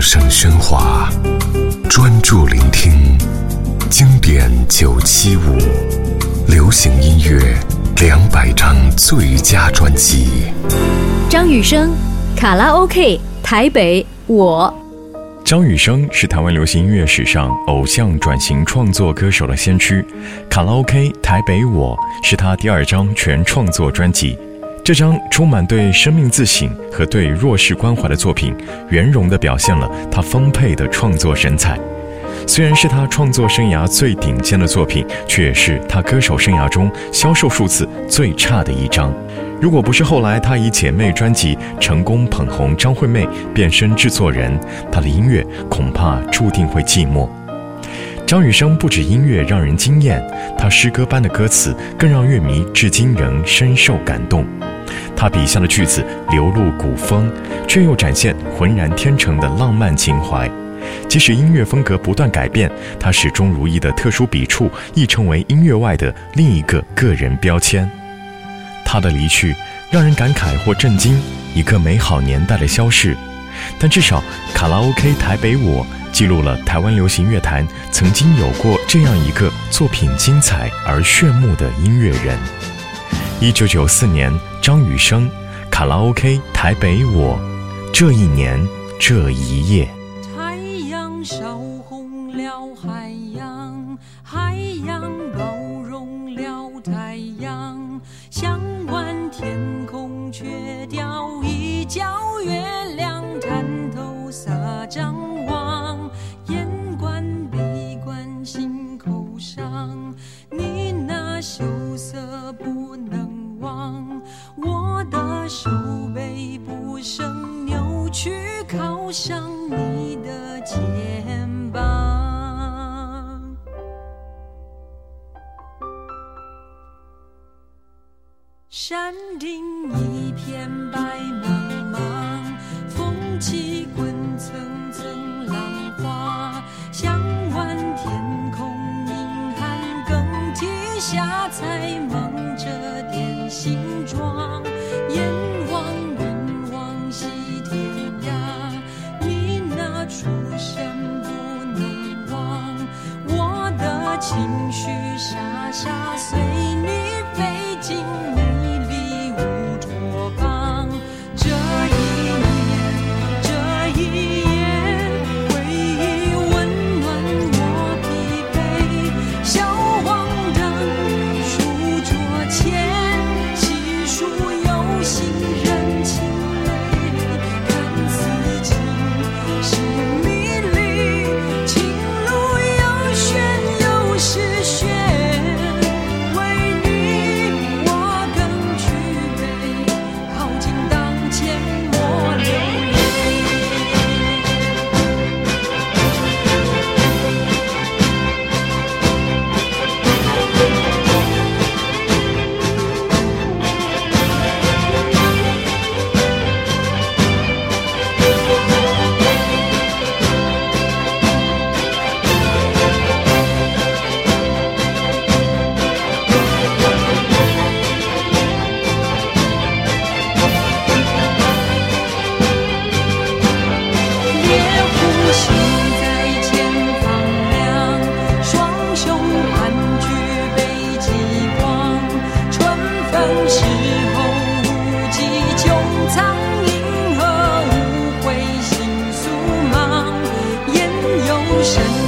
声喧哗，专注聆听经典九七五，流行音乐两百张最佳专辑。张雨生，卡拉 OK，台北我。张雨生是台湾流行音乐史上偶像转型创作歌手的先驱，卡拉 OK 台北我是他第二张全创作专辑。这张充满对生命自省和对弱势关怀的作品，圆融地表现了他丰沛的创作神采。虽然是他创作生涯最顶尖的作品，却也是他歌手生涯中销售数字最差的一张。如果不是后来他以姐妹专辑成功捧红张惠妹，变身制作人，他的音乐恐怕注定会寂寞。张雨生不止音乐让人惊艳，他诗歌般的歌词更让乐迷至今仍深受感动。他笔下的句子流露古风，却又展现浑然天成的浪漫情怀。即使音乐风格不断改变，他始终如一的特殊笔触亦成为音乐外的另一个个人标签。他的离去让人感慨或震惊，一个美好年代的消逝。但至少，卡拉 OK 台北我记录了台湾流行乐坛曾经有过这样一个作品精彩而炫目的音乐人。一九九四年，张雨生，《卡拉 OK 台北我》，这一年这一夜。太阳烧红了海洋，海洋包容了太阳，向晚天空却上你的肩膀。山顶一片白茫茫风起滚层层浪花向晚天空银寒更替下才蒙着点心装。情绪傻傻随你飞进不想